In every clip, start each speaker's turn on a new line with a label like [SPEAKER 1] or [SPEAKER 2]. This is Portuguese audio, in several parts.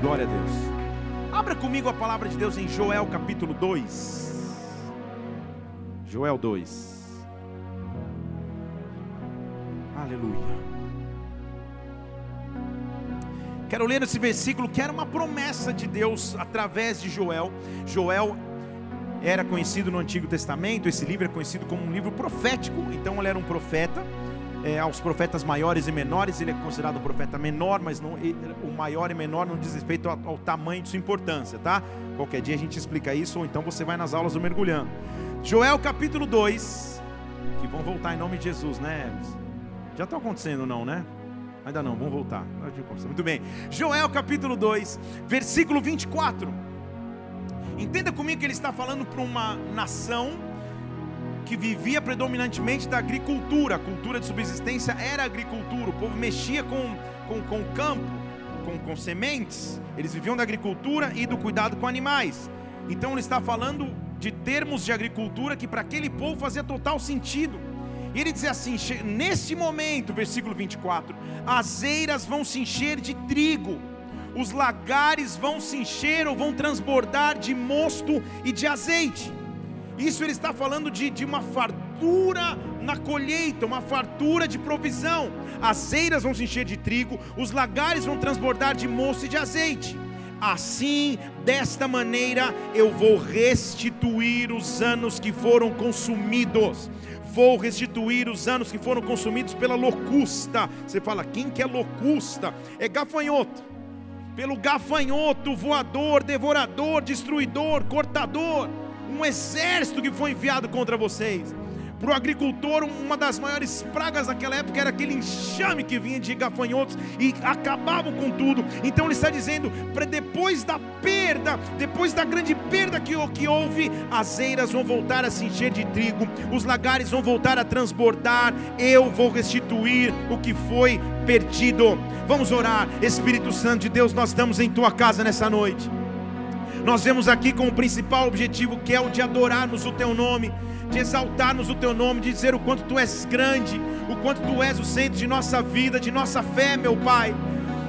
[SPEAKER 1] Glória a Deus. Abra comigo a palavra de Deus em Joel capítulo 2. Joel 2. Aleluia. Quero ler esse versículo que era uma promessa de Deus através de Joel. Joel era conhecido no Antigo Testamento, esse livro é conhecido como um livro profético, então ele era um profeta. É, aos profetas maiores e menores, ele é considerado um profeta menor, mas não, o maior e menor não diz respeito ao, ao, tamanho de sua importância, tá? Qualquer dia a gente explica isso, ou então você vai nas aulas do mergulhando. Joel capítulo 2, que vão voltar em nome de Jesus, né? Já está acontecendo, não, né? Ainda não, vamos voltar. Muito bem. Joel capítulo 2, versículo 24. Entenda comigo que ele está falando para uma nação que vivia predominantemente da agricultura, a cultura de subsistência era agricultura, o povo mexia com, com, com o campo, com, com sementes, eles viviam da agricultura e do cuidado com animais. Então ele está falando de termos de agricultura que para aquele povo fazia total sentido. E ele diz assim: neste momento, versículo 24, as eiras vão se encher de trigo os lagares vão se encher ou vão transbordar de mosto e de azeite. Isso ele está falando de, de uma fartura na colheita, uma fartura de provisão. As eiras vão se encher de trigo, os lagares vão transbordar de mosto e de azeite. Assim, desta maneira, eu vou restituir os anos que foram consumidos. Vou restituir os anos que foram consumidos pela locusta. Você fala, quem que é locusta? É gafanhoto pelo gafanhoto, voador, devorador, destruidor, cortador, um exército que foi enviado contra vocês. Para o agricultor, uma das maiores pragas daquela época era aquele enxame que vinha de gafanhotos e acabavam com tudo. Então ele está dizendo: depois da perda, depois da grande perda que, que houve, as eiras vão voltar a se encher de trigo, os lagares vão voltar a transbordar. Eu vou restituir o que foi perdido. Vamos orar, Espírito Santo de Deus, nós estamos em tua casa nessa noite. Nós vemos aqui com o principal objetivo que é o de adorarmos o teu nome de exaltarmos o teu nome, de dizer o quanto tu és grande, o quanto tu és o centro de nossa vida, de nossa fé, meu Pai.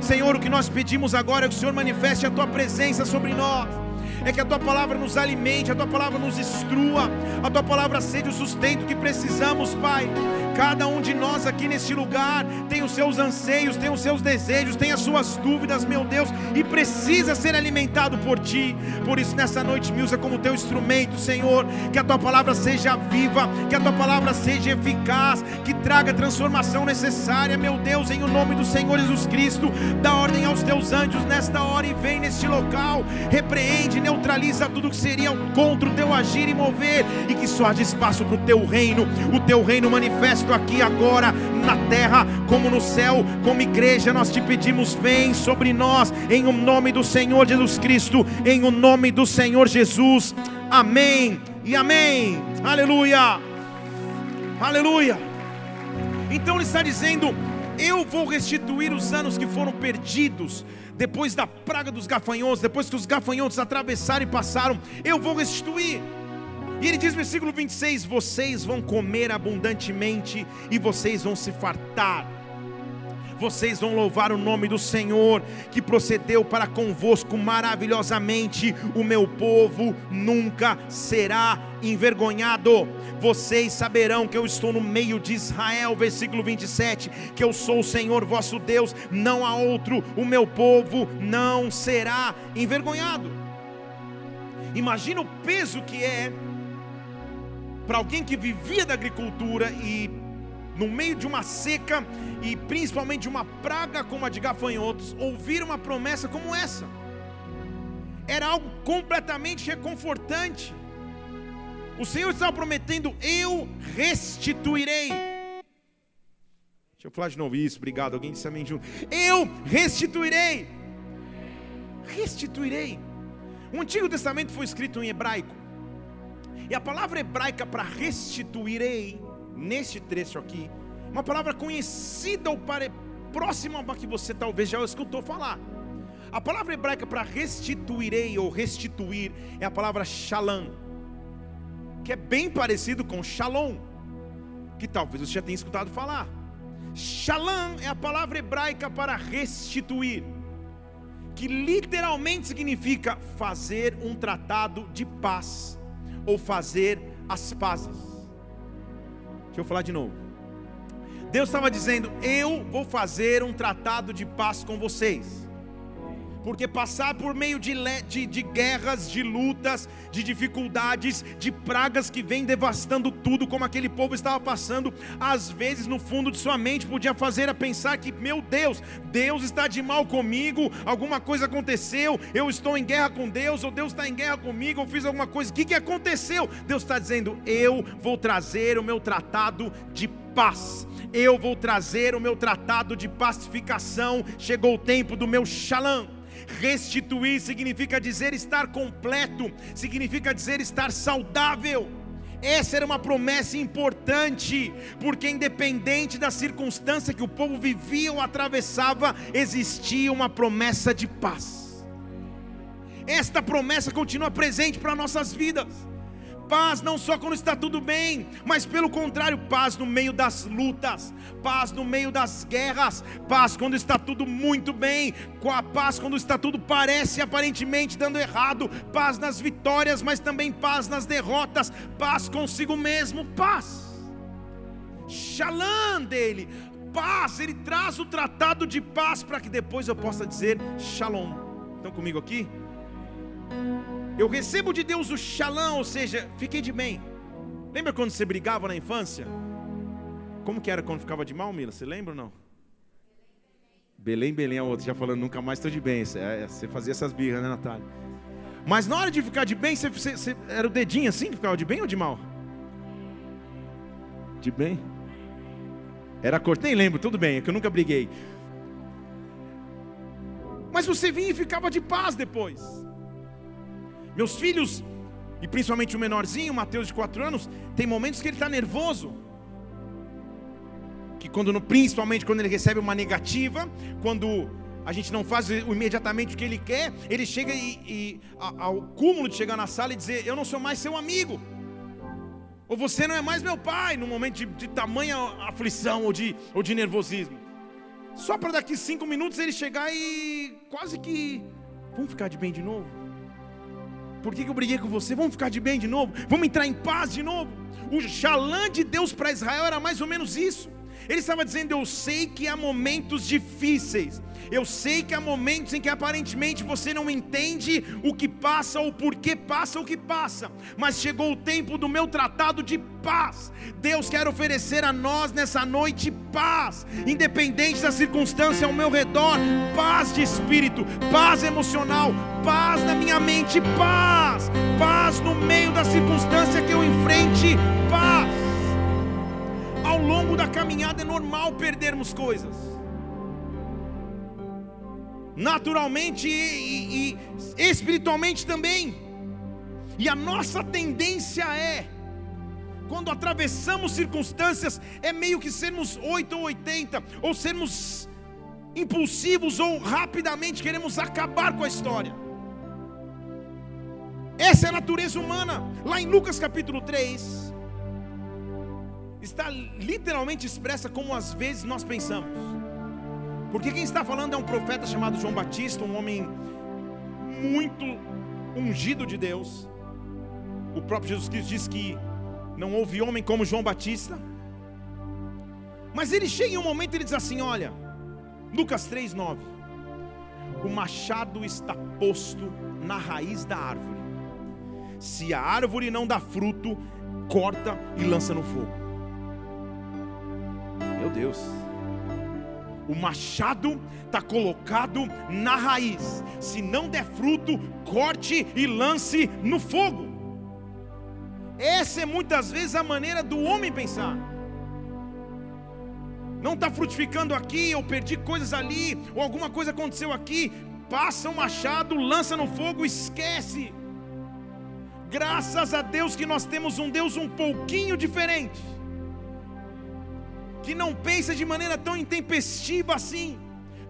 [SPEAKER 1] Senhor, o que nós pedimos agora é que o Senhor manifeste a tua presença sobre nós é que a tua palavra nos alimente, a tua palavra nos instrua, a tua palavra seja o sustento que precisamos, Pai. Cada um de nós aqui neste lugar tem os seus anseios, tem os seus desejos, tem as suas dúvidas, meu Deus, e precisa ser alimentado por ti. Por isso, nessa noite, me usa como teu instrumento, Senhor. Que a tua palavra seja viva, que a tua palavra seja eficaz, que traga a transformação necessária, meu Deus, em o nome do Senhor Jesus Cristo. Dá ordem aos teus anjos nesta hora e vem neste local, repreende, neutraliza tudo que seria contra o teu agir e mover, e que só haja espaço para o teu reino, o teu reino manifesto aqui agora na terra como no céu, como igreja, nós te pedimos, vem sobre nós, em o nome do Senhor Jesus Cristo, em o nome do Senhor Jesus, amém e amém, aleluia, aleluia. Então ele está dizendo: Eu vou restituir os anos que foram perdidos depois da praga dos gafanhotos, depois que os gafanhotos atravessaram e passaram, eu vou restituir. E ele diz no versículo 26: Vocês vão comer abundantemente e vocês vão se fartar. Vocês vão louvar o nome do Senhor que procedeu para convosco maravilhosamente. O meu povo nunca será envergonhado. Vocês saberão que eu estou no meio de Israel, versículo 27, que eu sou o Senhor vosso Deus, não há outro, o meu povo não será envergonhado. Imagina o peso que é para alguém que vivia da agricultura e no meio de uma seca e principalmente de uma praga como a de gafanhotos, ouvir uma promessa como essa. Era algo completamente reconfortante. O Senhor estava prometendo: Eu restituirei. Deixa eu falar de novo isso, obrigado. Alguém disse amém junto. Eu restituirei. Restituirei. O Antigo Testamento foi escrito em hebraico. E a palavra hebraica para restituirei, neste trecho aqui, uma palavra conhecida ou próxima a que você talvez já escutou falar. A palavra hebraica para restituirei ou restituir é a palavra shalom, que é bem parecido com shalom, que talvez você já tenha escutado falar. Shalom é a palavra hebraica para restituir que literalmente significa fazer um tratado de paz ou fazer as pazes. Deixa eu falar de novo. Deus estava dizendo: Eu vou fazer um tratado de paz com vocês porque passar por meio de, de, de, guerras, de lutas, de dificuldades, de pragas que vêm devastando tudo, como aquele povo estava passando, às vezes no fundo de sua mente podia fazer a pensar que, meu Deus, Deus está de mal comigo, alguma coisa aconteceu, eu estou em guerra com Deus, ou Deus está em guerra comigo, eu fiz alguma coisa, o que, que aconteceu? Deus está dizendo: eu vou trazer o meu tratado de paz. Eu vou trazer o meu tratado de pacificação. Chegou o tempo do meu shalom. Restituir significa dizer estar completo, significa dizer estar saudável. Essa era uma promessa importante, porque independente da circunstância que o povo vivia ou atravessava, existia uma promessa de paz. Esta promessa continua presente para nossas vidas. Paz não só quando está tudo bem, mas pelo contrário, paz no meio das lutas, paz no meio das guerras, paz quando está tudo muito bem, com a paz quando está tudo parece aparentemente dando errado, paz nas vitórias, mas também paz nas derrotas, paz consigo mesmo, paz. Shalom dele, paz, ele traz o tratado de paz para que depois eu possa dizer shalom. Estão comigo aqui? Eu recebo de Deus o shalom, ou seja, fiquei de bem. Lembra quando você brigava na infância? Como que era quando ficava de mal, Mila? Você lembra ou não? Belém, Belém, a outra já falando, nunca mais estou de bem. Você, é, você fazia essas birras, né, Natália? Mas na hora de ficar de bem, você, você, você, era o dedinho assim que ficava de bem ou de mal? De bem? Era cor, nem lembro, tudo bem, é que eu nunca briguei. Mas você vinha e ficava de paz depois. Meus filhos, e principalmente o menorzinho, Mateus de 4 anos, tem momentos que ele está nervoso. Que quando, principalmente quando ele recebe uma negativa, quando a gente não faz imediatamente o que ele quer, ele chega e, e ao cúmulo de chegar na sala e dizer: Eu não sou mais seu amigo. Ou você não é mais meu pai, num momento de, de tamanha aflição ou de, ou de nervosismo. Só para daqui cinco minutos ele chegar e quase que. Vamos ficar de bem de novo? Por que, eu briguei com você? Vamos ficar de bem de novo? Vamos entrar em paz de novo? O xalã de Deus para Israel era mais ou menos isso. Ele estava dizendo: Eu sei que há momentos difíceis, eu sei que há momentos em que aparentemente você não entende o que passa ou por que passa o que passa, mas chegou o tempo do meu tratado de paz. Deus quer oferecer a nós nessa noite paz, independente da circunstância ao meu redor, paz de espírito, paz emocional, paz na minha mente, paz, paz no meio da circunstância que eu enfrente, paz. Ao longo da caminhada é normal perdermos coisas naturalmente e, e, espiritualmente também. E a nossa tendência é, quando atravessamos circunstâncias, é meio que sermos 8 ou 80, ou sermos impulsivos ou rapidamente queremos acabar com a história. Essa é a natureza humana. Lá em Lucas capítulo 3, está literalmente expressa como às vezes nós pensamos. Porque quem está falando é um profeta chamado João Batista, um homem muito ungido de Deus. O próprio Jesus Cristo diz que não houve homem como João Batista. Mas ele chega em um momento e ele diz assim: Olha, Lucas 3,9: O machado está posto na raiz da árvore. Se a árvore não dá fruto, corta e lança no fogo. Meu Deus. O machado está colocado na raiz. Se não der fruto, corte e lance no fogo. Essa é muitas vezes a maneira do homem pensar. Não está frutificando aqui, ou perdi coisas ali, ou alguma coisa aconteceu aqui. Passa o machado, lança no fogo, esquece. Graças a Deus que nós temos um Deus um pouquinho diferente que não pensa de maneira tão intempestiva assim.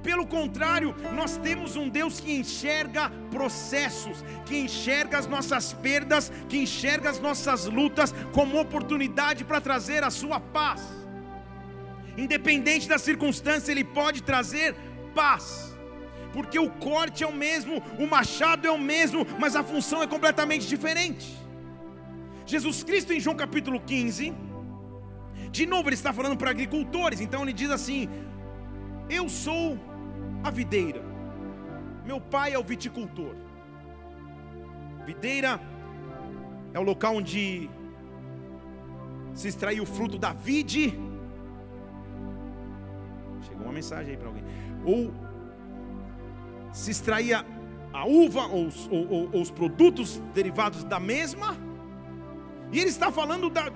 [SPEAKER 1] Pelo contrário, nós temos um Deus que enxerga processos, que enxerga as nossas perdas, que enxerga as nossas lutas como oportunidade para trazer a sua paz. Independente da circunstância, Ele pode trazer paz. porque o corte é o mesmo, o machado é o mesmo, mas a função é completamente diferente. Jesus Cristo, em João capítulo 15, de novo ele está falando para agricultores, então ele diz assim: Eu sou a videira, meu pai é o viticultor. Videira é o local onde se extrair o fruto da vide. Chegou uma mensagem aí para alguém. Ou se extraía a uva ou os, ou, ou os, produtos derivados da mesma. E ele está falando da,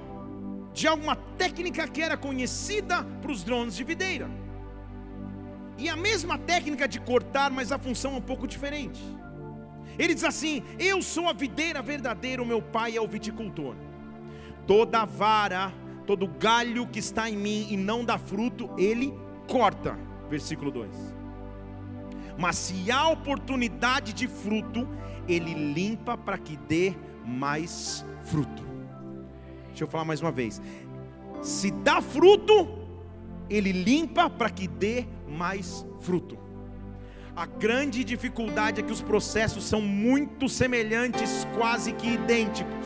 [SPEAKER 1] de alguma técnica que era conhecida para os drones de videira. E a mesma técnica de cortar, mas a função é um pouco diferente. Ele diz assim: Eu sou a videira verdadeira, o meu pai é o viticultor. Toda vara, todo galho que está em mim e não dá fruto, ele corta. Versículo 2. Mas se há oportunidade de fruto, ele limpa para que dê mais fruto. Deixa eu falar mais uma vez. Se dá fruto, ele limpa para que dê mais fruto. A grande dificuldade é que os processos são muito semelhantes, quase que idênticos.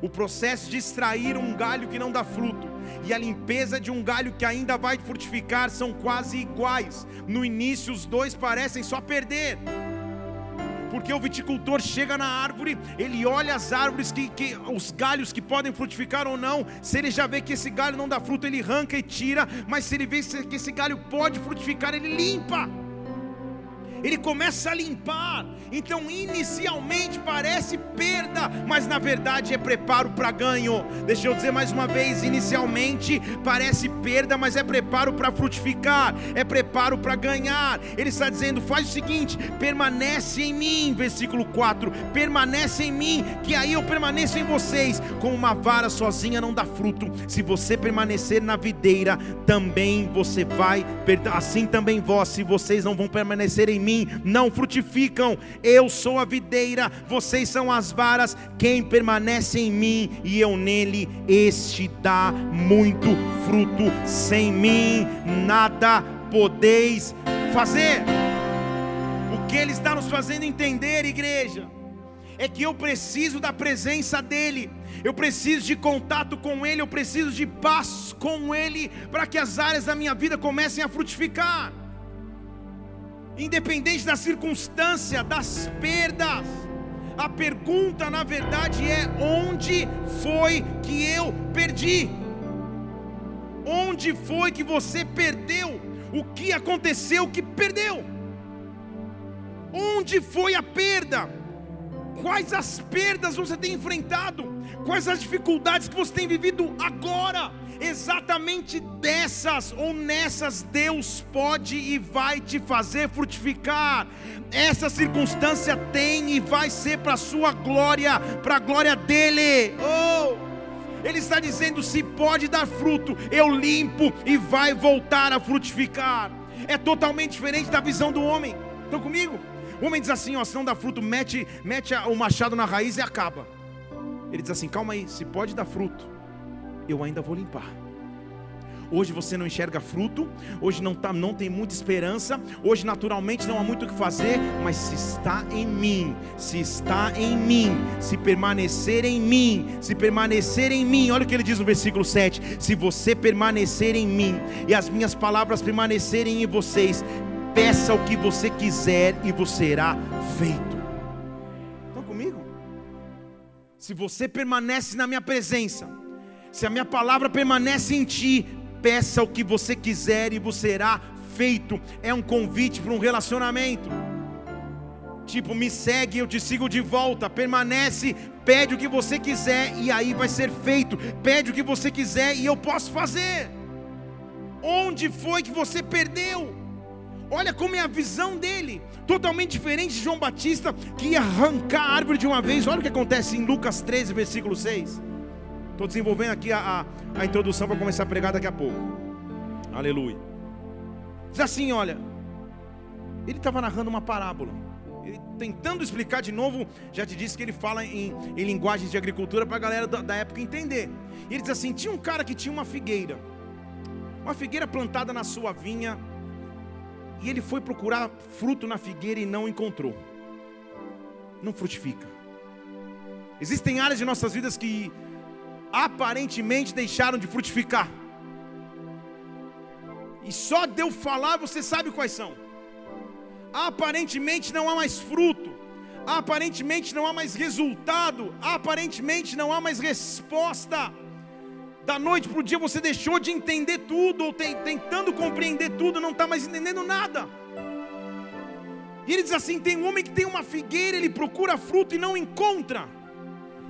[SPEAKER 1] O processo de extrair um galho que não dá fruto e a limpeza de um galho que ainda vai frutificar são quase iguais. No início, os dois parecem só perder porque o viticultor chega na árvore, ele olha as árvores, que, que, os galhos que podem frutificar ou não. Se ele já vê que esse galho não dá fruto, ele arranca e tira. Mas se ele vê que esse galho pode frutificar, ele limpa ele começa a limpar. Então, inicialmente parece perda, mas na verdade é preparo para ganho. Deixa eu dizer mais uma vez: inicialmente parece perda, mas é preparo para frutificar, é preparo para ganhar. Ele está dizendo: faz o seguinte, permanece em mim, versículo 4: permanece em mim, que aí eu permaneço em vocês. Como uma vara sozinha não dá fruto, se você permanecer na videira, também você vai, assim também vós, se vocês não vão permanecer em mim mim não frutificam. Eu sou a videira, vocês são as varas. Quem permanece em mim e eu nele, este dá muito fruto. Sem mim nada podeis fazer. O que ele está nos fazendo entender, igreja, é que eu preciso da presença dEle, eu preciso de contato com Ele, eu preciso de paz com Ele, para que as áreas da minha vida comecem a frutificar independente da circunstância, das perdas. A pergunta, na verdade, é: onde foi que eu perdi? Onde foi que você perdeu? O que aconteceu que perdeu? Onde foi a perda? Quais as perdas você tem enfrentado? Quais as dificuldades que você tem vivido agora? Exatamente dessas ou nessas Deus pode e vai te fazer frutificar. Essa circunstância tem e vai ser para a sua glória, para a glória dele. Oh! Ele está dizendo: se pode dar fruto, eu limpo e vai voltar a frutificar. É totalmente diferente da visão do homem. Estão comigo? O homem diz assim: ó, se não dá fruto, mete, mete o machado na raiz e acaba. Ele diz assim: calma aí, se pode dar fruto, eu ainda vou limpar. Hoje você não enxerga fruto, hoje não, tá, não tem muita esperança, hoje naturalmente não há muito o que fazer, mas se está em mim, se está em mim, se permanecer em mim, se permanecer em mim, olha o que ele diz no versículo 7: se você permanecer em mim e as minhas palavras permanecerem em vocês, peça o que você quiser e você será feito. Estão comigo? Se você permanece na minha presença, se a minha palavra permanece em ti, peça o que você quiser e você será feito. É um convite para um relacionamento. Tipo, me segue, eu te sigo de volta. Permanece, pede o que você quiser e aí vai ser feito. Pede o que você quiser e eu posso fazer. Onde foi que você perdeu? Olha como é a visão dele, totalmente diferente de João Batista, que ia arrancar a árvore de uma vez. Olha o que acontece em Lucas 13, versículo 6. Estou desenvolvendo aqui a, a, a introdução para começar a pregar daqui a pouco. Aleluia. Diz assim: olha, ele estava narrando uma parábola. Ele, tentando explicar de novo, já te disse que ele fala em, em linguagens de agricultura para a galera da, da época entender. E ele diz assim: tinha um cara que tinha uma figueira, uma figueira plantada na sua vinha, E ele foi procurar fruto na figueira e não encontrou. Não frutifica. Existem áreas de nossas vidas que aparentemente deixaram de frutificar. E só de eu falar você sabe quais são. Aparentemente não há mais fruto. Aparentemente não há mais resultado. Aparentemente não há mais resposta. Da noite para o dia você deixou de entender tudo, ou tentando compreender tudo, não está mais entendendo nada. E ele diz assim: tem um homem que tem uma figueira, ele procura fruto e não encontra.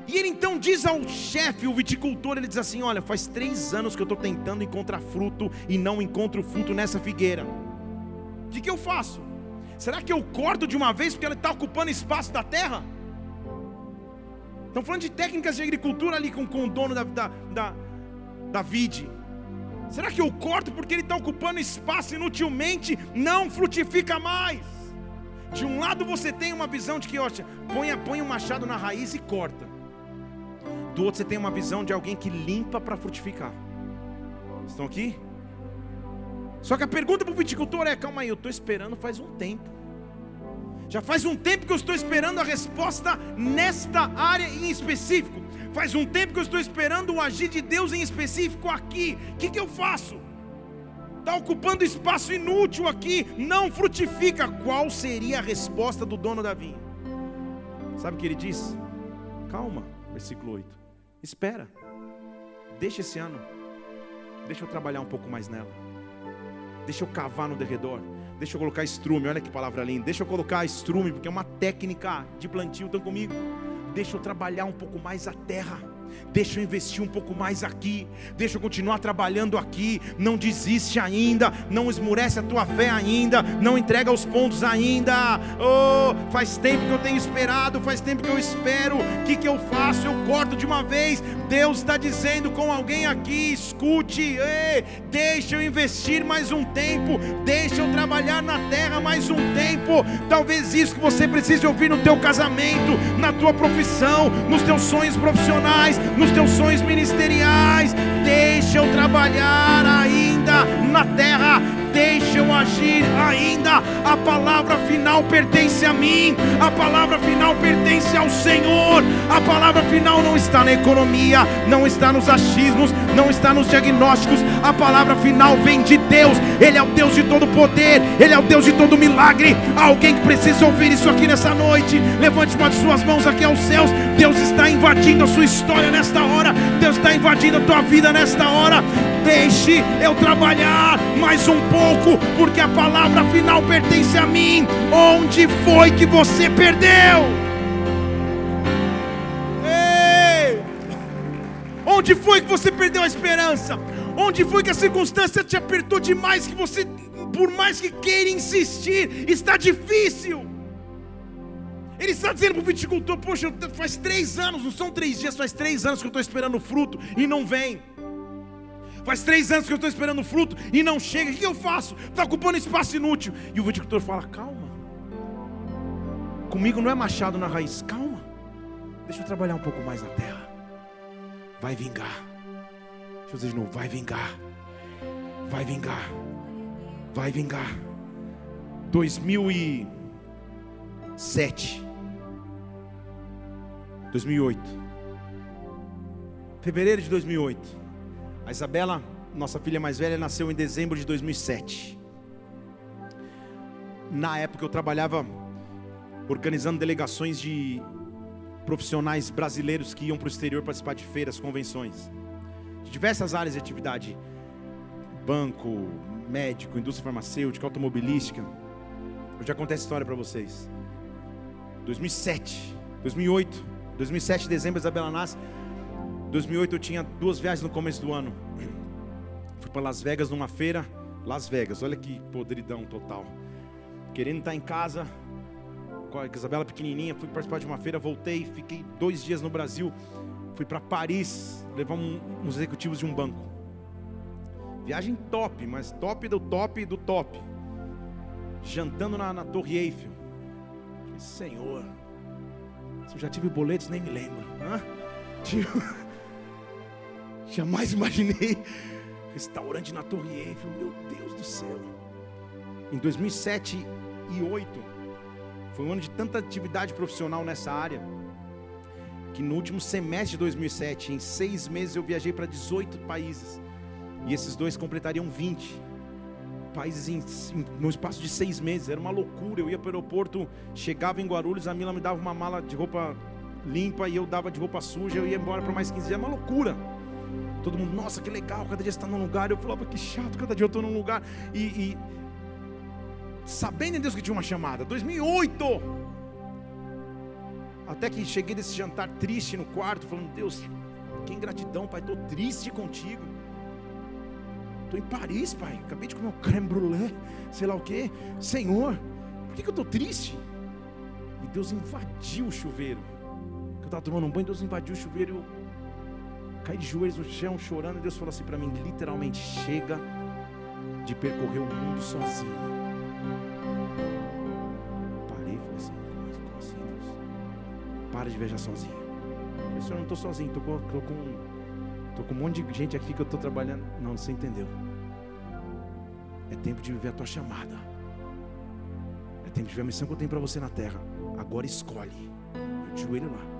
[SPEAKER 1] E ele então diz ao chefe, o viticultor, ele diz assim: Olha, faz três anos que eu estou tentando encontrar fruto e não encontro fruto nessa figueira. O que, que eu faço? Será que eu corto de uma vez porque ela está ocupando espaço da terra? Estão falando de técnicas de agricultura ali com, com o dono da, da, da da vide? Será que eu corto porque ele está ocupando espaço inutilmente? Não frutifica mais. De um lado você tem uma visão de que, ó, põe, põe o um machado na raiz e corta. Do outro você tem uma visão de alguém que limpa para frutificar. Estão aqui? Só que a pergunta para o viticultor é: calma aí, eu estou esperando faz um tempo. Já faz um tempo que eu estou esperando a resposta nesta área em específico. Faz um tempo que eu estou esperando o agir de Deus em específico aqui. O que, que eu faço? Está ocupando espaço inútil aqui, não frutifica. Qual seria a resposta do dono da vinha? Sabe o que ele diz? Calma, versículo 8. Espera, deixa esse ano, deixa eu trabalhar um pouco mais nela, deixa eu cavar no derredor, deixa eu colocar estrume. Olha que palavra linda, deixa eu colocar estrume, porque é uma técnica de plantio. Estão comigo? deixa eu trabalhar um pouco mais a terra deixa eu investir um pouco mais aqui, deixa eu continuar trabalhando aqui, não desiste ainda, não esmurece a tua fé ainda, não entrega os pontos ainda. Oh, faz tempo que eu tenho esperado, faz tempo que eu espero. O que, que eu faço? Eu corto de uma vez. Deus está dizendo com alguém aqui: escute, ei, deixa eu investir mais um tempo, deixa eu trabalhar na terra mais um tempo. Talvez isso que você precise ouvir no teu casamento, na tua profissão, nos teus sonhos profissionais nos teus sonhos ministeriais. Deixa eu trabalhar ainda na terra deixa eu agir ainda. A palavra final pertence a mim, a palavra final pertence ao Senhor. A palavra final não está na economia, não está nos achismos, não está nos diagnósticos. A palavra final vem de Deus, Ele é o Deus de todo poder, Ele é o Deus de todo milagre. Alguém que precisa ouvir isso aqui nessa noite, levante uma de suas mãos aqui aos céus. Deus está invadindo a sua história nesta hora, Deus está invadindo a tua vida nesta hora. Deixe eu trabalhar mais um pouco, porque a palavra final pertence a mim. Onde foi que você perdeu? Ei! Onde foi que você perdeu a esperança? Onde foi que a circunstância te apertou demais que você, por mais que queira insistir, está difícil? Ele está dizendo para o viticultor: Poxa, faz três anos, não são três dias, faz três anos que eu estou esperando o fruto e não vem. Faz três anos que eu estou esperando fruto e não chega. O que eu faço? Está ocupando espaço inútil. E o viticultor fala: Calma. Comigo não é machado na raiz. Calma. Deixa eu trabalhar um pouco mais na terra. Vai vingar. Deixa eu dizer de novo: Vai vingar. Vai vingar. Vai vingar. 2007. 2008. Fevereiro de 2008. A Isabela, nossa filha mais velha, nasceu em dezembro de 2007. Na época eu trabalhava organizando delegações de profissionais brasileiros que iam para o exterior participar de feiras, convenções, de diversas áreas de atividade: banco, médico, indústria farmacêutica, automobilística. Eu já contei essa história para vocês. 2007, 2008, 2007, dezembro, Isabela nasce. 2008 eu tinha duas viagens no começo do ano. Fui para Las Vegas numa feira. Las Vegas, olha que podridão total. Querendo estar em casa, com a Isabela pequenininha, fui participar de uma feira, voltei, fiquei dois dias no Brasil. Fui para Paris, levar um, uns executivos de um banco. Viagem top, mas top do top do top. Jantando na, na Torre Eiffel. Senhor, se eu já tive boletos, nem me lembro. Hã? Tipo... Jamais imaginei restaurante na Torre Eiffel, meu Deus do céu. em 2007 e 2008, foi um ano de tanta atividade profissional nessa área, que no último semestre de 2007, em seis meses, eu viajei para 18 países, e esses dois completariam 20 países em, em, no espaço de seis meses, era uma loucura. Eu ia para o aeroporto, chegava em Guarulhos, a Mila me dava uma mala de roupa limpa e eu dava de roupa suja, eu ia embora para mais 15 dias, era uma loucura. Todo mundo, nossa, que legal, cada dia está num lugar. Eu falava, que chato, cada dia eu estou num lugar. E, e sabendo em Deus que tinha uma chamada, 2008. Até que cheguei desse jantar triste no quarto, falando, Deus, que ingratidão, Pai, estou triste contigo. Estou em Paris, Pai, acabei de comer um creme brulee, sei lá o que. Senhor, por que, que eu estou triste? E Deus invadiu o chuveiro. Eu estava tomando um banho, Deus invadiu o chuveiro e eu caí de joelhos no chão, chorando. E Deus falou assim para mim: literalmente, chega de percorrer o mundo sozinho. Parei e falei assim: como assim, Deus? Para de viajar sozinho. Eu Senhor, eu não estou sozinho, estou com, tô com, tô com um monte de gente aqui que eu estou trabalhando. Não, você entendeu. É tempo de viver a tua chamada. É tempo de viver a missão que eu tenho para você na terra. Agora escolhe. Eu te joelho lá.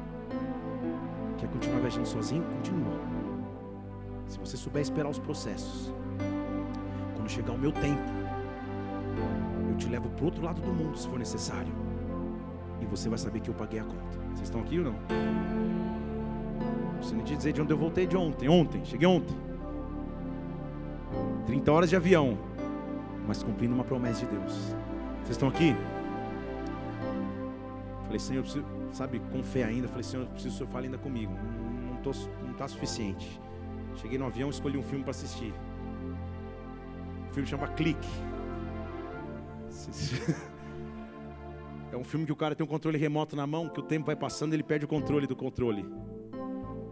[SPEAKER 1] Quer continuar viajando sozinho? Continua. Se você souber esperar os processos, quando chegar o meu tempo, eu te levo para outro lado do mundo, se for necessário. E você vai saber que eu paguei a conta. Vocês estão aqui ou não? Você não te dizer de onde eu voltei de ontem. Ontem, cheguei ontem. 30 horas de avião, mas cumprindo uma promessa de Deus. Vocês estão aqui? Falei, Senhor, eu preciso sabe, com fé ainda. Falei, Senhor, preciso que o Senhor fale ainda comigo. Não está não tá suficiente. Cheguei no avião, escolhi um filme para assistir. O filme chama Clique. É um filme que o cara tem um controle remoto na mão, que o tempo vai passando, ele perde o controle do controle.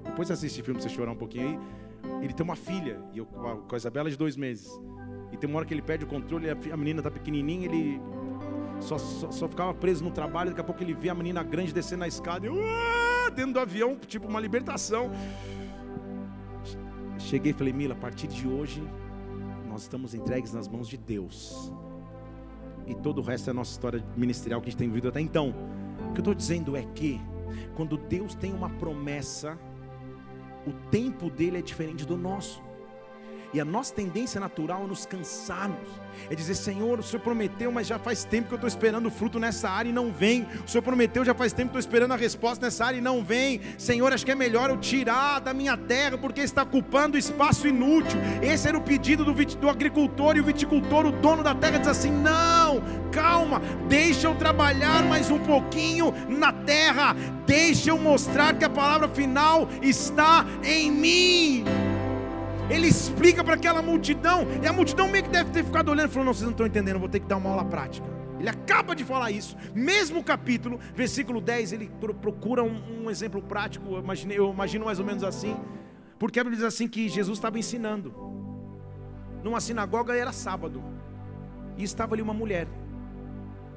[SPEAKER 1] Depois você assiste o filme pra você chorar um pouquinho aí. Ele tem uma filha, e eu, com a Isabela de dois meses. E tem uma hora que ele perde o controle, a menina tá pequenininha, ele só, só, só, ficava preso no trabalho, daqui a pouco ele vê a menina grande descendo na escada, e, uh, dentro do avião, tipo uma libertação. Cheguei e falei, Mila, a partir de hoje, nós estamos entregues nas mãos de Deus. E todo o resto é a nossa história ministerial que a gente tem vivido até então. O que eu estou dizendo é que, quando Deus tem uma promessa, o tempo dele é diferente do nosso. E a nossa tendência natural é nos cansarmos. É dizer, Senhor, o Senhor prometeu, mas já faz tempo que eu estou esperando o fruto nessa área e não vem. O Senhor prometeu, já faz tempo que estou esperando a resposta nessa área e não vem. Senhor, acho que é melhor eu tirar da minha terra, porque está ocupando espaço inútil. Esse era o pedido do, do agricultor e o viticultor, o dono da terra, diz assim: Não, calma, deixa eu trabalhar mais um pouquinho na terra, deixa eu mostrar que a palavra final está em mim ele explica para aquela multidão, e a multidão meio que deve ter ficado olhando e falou: Não, vocês não estão entendendo, vou ter que dar uma aula prática. Ele acaba de falar isso, mesmo capítulo, versículo 10, ele procura um, um exemplo prático, eu imagino, eu imagino mais ou menos assim, porque a Bíblia diz assim que Jesus estava ensinando, numa sinagoga era sábado, e estava ali uma mulher,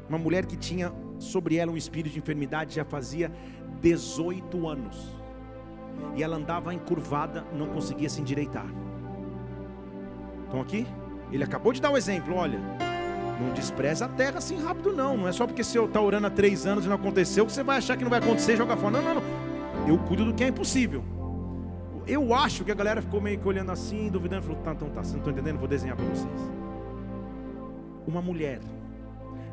[SPEAKER 1] uma mulher que tinha sobre ela um espírito de enfermidade já fazia 18 anos e ela andava encurvada, não conseguia se endireitar. Estão aqui? Ele acabou de dar o um exemplo, olha. Não despreza a terra assim rápido, não. Não é só porque você está orando há três anos e não aconteceu que você vai achar que não vai acontecer e jogar fora. Não, não, não. Eu cuido do que é impossível. Eu acho que a galera ficou meio que olhando assim, duvidando, falou: tá, então tá, você não estão entendendo? Vou desenhar para vocês. Uma mulher,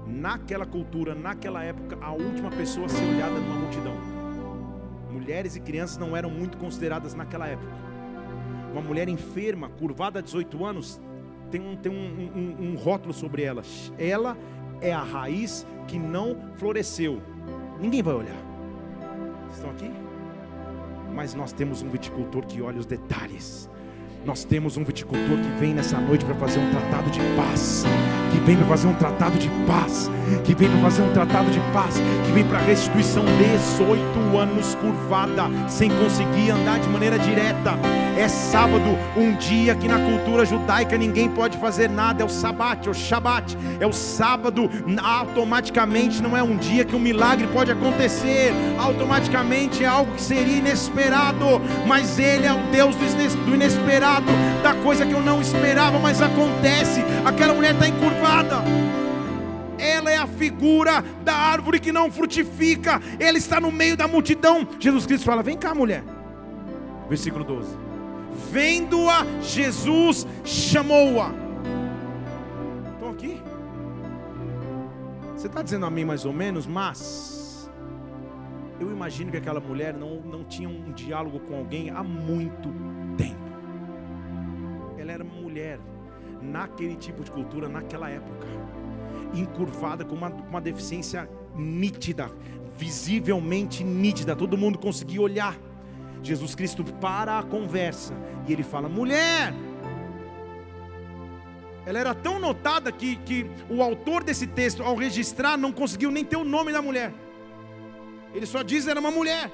[SPEAKER 1] naquela cultura, naquela época, a última pessoa a ser olhada numa multidão mulheres e crianças não eram muito consideradas naquela época. Uma mulher enferma, curvada a 18 anos, tem um, tem um, um, um rótulo sobre ela. Ela é a raiz que não floresceu. Ninguém vai olhar. Estão aqui? Mas nós temos um viticultor que olha os detalhes. Nós temos um viticultor que vem nessa noite para fazer um tratado de paz que vem para fazer um tratado de paz, que vem para fazer um tratado de paz, que vem para restituição 18 anos curvada, sem conseguir andar de maneira direta. É sábado, um dia que na cultura judaica ninguém pode fazer nada, é o sabat, é o shabat, é o sábado, automaticamente não é um dia que um milagre pode acontecer, automaticamente é algo que seria inesperado, mas Ele é o Deus do inesperado, da coisa que eu não esperava, mas acontece. Aquela mulher está encurvada. ela é a figura da árvore que não frutifica, ela está no meio da multidão. Jesus Cristo fala: Vem cá, mulher. Versículo 12. Vendo-a, Jesus chamou-a. Estão aqui? Você está dizendo a mim mais ou menos, mas eu imagino que aquela mulher não, não tinha um diálogo com alguém há muito tempo. Ela era mulher naquele tipo de cultura, naquela época, encurvada com uma, uma deficiência nítida, visivelmente nítida, todo mundo conseguia olhar. Jesus Cristo para a conversa e ele fala: mulher. Ela era tão notada que, que o autor desse texto, ao registrar, não conseguiu nem ter o nome da mulher. Ele só diz era uma mulher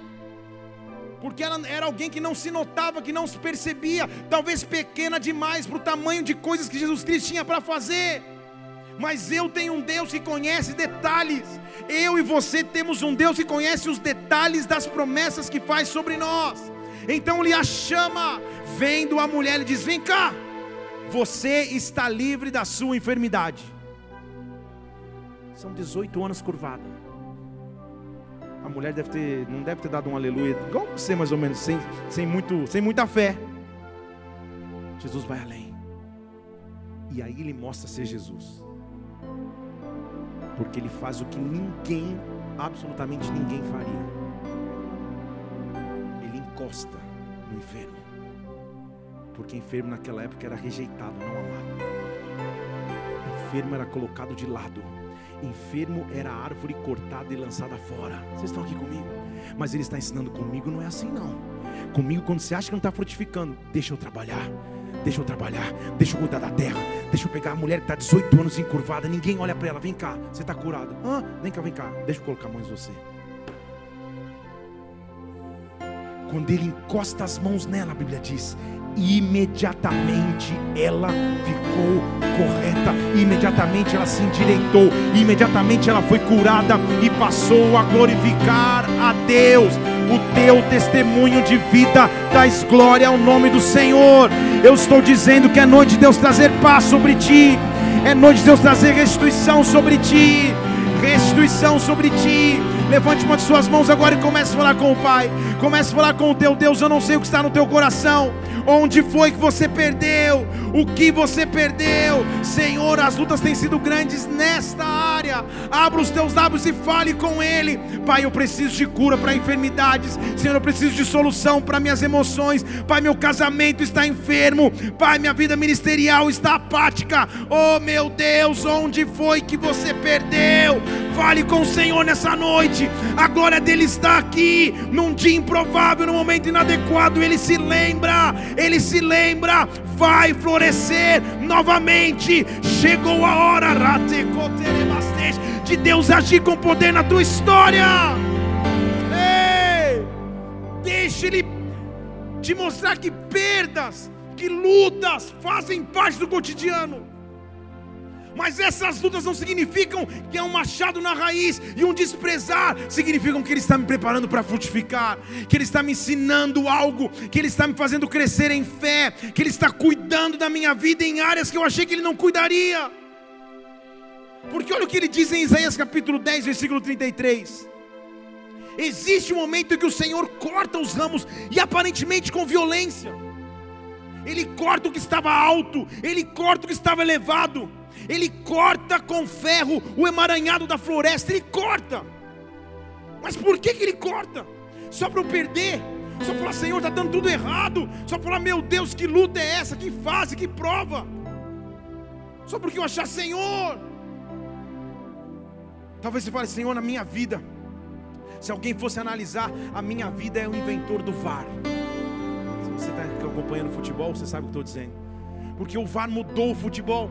[SPEAKER 1] porque ela era alguém que não se notava, que não se percebia, talvez pequena demais para o tamanho de coisas que Jesus Cristo tinha para fazer. Mas eu tenho um Deus que conhece detalhes. Eu e você temos um Deus que conhece os detalhes das promessas que faz sobre nós. Então ele a chama, vendo a mulher, ele diz: Vem cá, você está livre da sua enfermidade. São 18 anos curvada a mulher deve ter, não deve ter dado um aleluia, igual você mais ou menos, sem, sem, muito, sem muita fé. Jesus vai além. E aí ele mostra ser Jesus. Porque ele faz o que ninguém, absolutamente ninguém faria. Ele encosta no enfermo. Porque enfermo naquela época era rejeitado, não amado. Enfermo era colocado de lado Enfermo era árvore cortada e lançada fora. Vocês estão aqui comigo? Mas ele está ensinando comigo, não é assim não. Comigo, quando você acha que não está frutificando, deixa eu trabalhar. Deixa eu trabalhar, deixa eu cuidar da terra, deixa eu pegar a mulher que está 18 anos encurvada, ninguém olha para ela, vem cá, você está curado. Ah, vem cá, vem cá, deixa eu colocar a mão em você. Quando ele encosta as mãos nela, a Bíblia diz, imediatamente ela ficou correta, imediatamente ela se endireitou, imediatamente ela foi curada e passou a glorificar a Deus. O teu testemunho de vida traz glória ao nome do Senhor. Eu estou dizendo que é noite de Deus trazer paz sobre ti, é noite de Deus trazer restituição sobre ti, restituição sobre ti. Levante uma de suas mãos agora e comece a falar com o Pai. Comece a falar com o teu Deus. Eu não sei o que está no teu coração. Onde foi que você perdeu? O que você perdeu? Senhor, as lutas têm sido grandes nesta área. Abra os teus lábios e fale com Ele. Pai, eu preciso de cura para enfermidades. Senhor, eu preciso de solução para minhas emoções. Pai, meu casamento está enfermo. Pai, minha vida ministerial está apática. Oh, meu Deus, onde foi que você perdeu? Fale com o Senhor nessa noite. A glória dele está aqui. Num dia improvável, num momento inadequado, ele se lembra ele se lembra, vai florescer novamente. Chegou a hora de Deus agir com poder na tua história. Ei, deixe Ele te mostrar que perdas, que lutas fazem parte do cotidiano. Mas essas lutas não significam que é um machado na raiz e um desprezar, significam que Ele está me preparando para frutificar, que Ele está me ensinando algo, que Ele está me fazendo crescer em fé, que Ele está cuidando da minha vida em áreas que eu achei que Ele não cuidaria. Porque olha o que ele diz em Isaías capítulo 10, versículo 33. Existe um momento em que o Senhor corta os ramos e aparentemente com violência. Ele corta o que estava alto, ele corta o que estava elevado ele corta com ferro o emaranhado da floresta, ele corta. Mas por que, que ele corta? Só para eu perder? Só falar, Senhor, está dando tudo errado. Só falar, meu Deus, que luta é essa? Que fase, que prova? Só porque eu achar, Senhor. Talvez você fale, Senhor, na minha vida. Se alguém fosse analisar, a minha vida é o inventor do VAR. Se você está acompanhando futebol, você sabe o que estou dizendo. Porque o VAR mudou o futebol.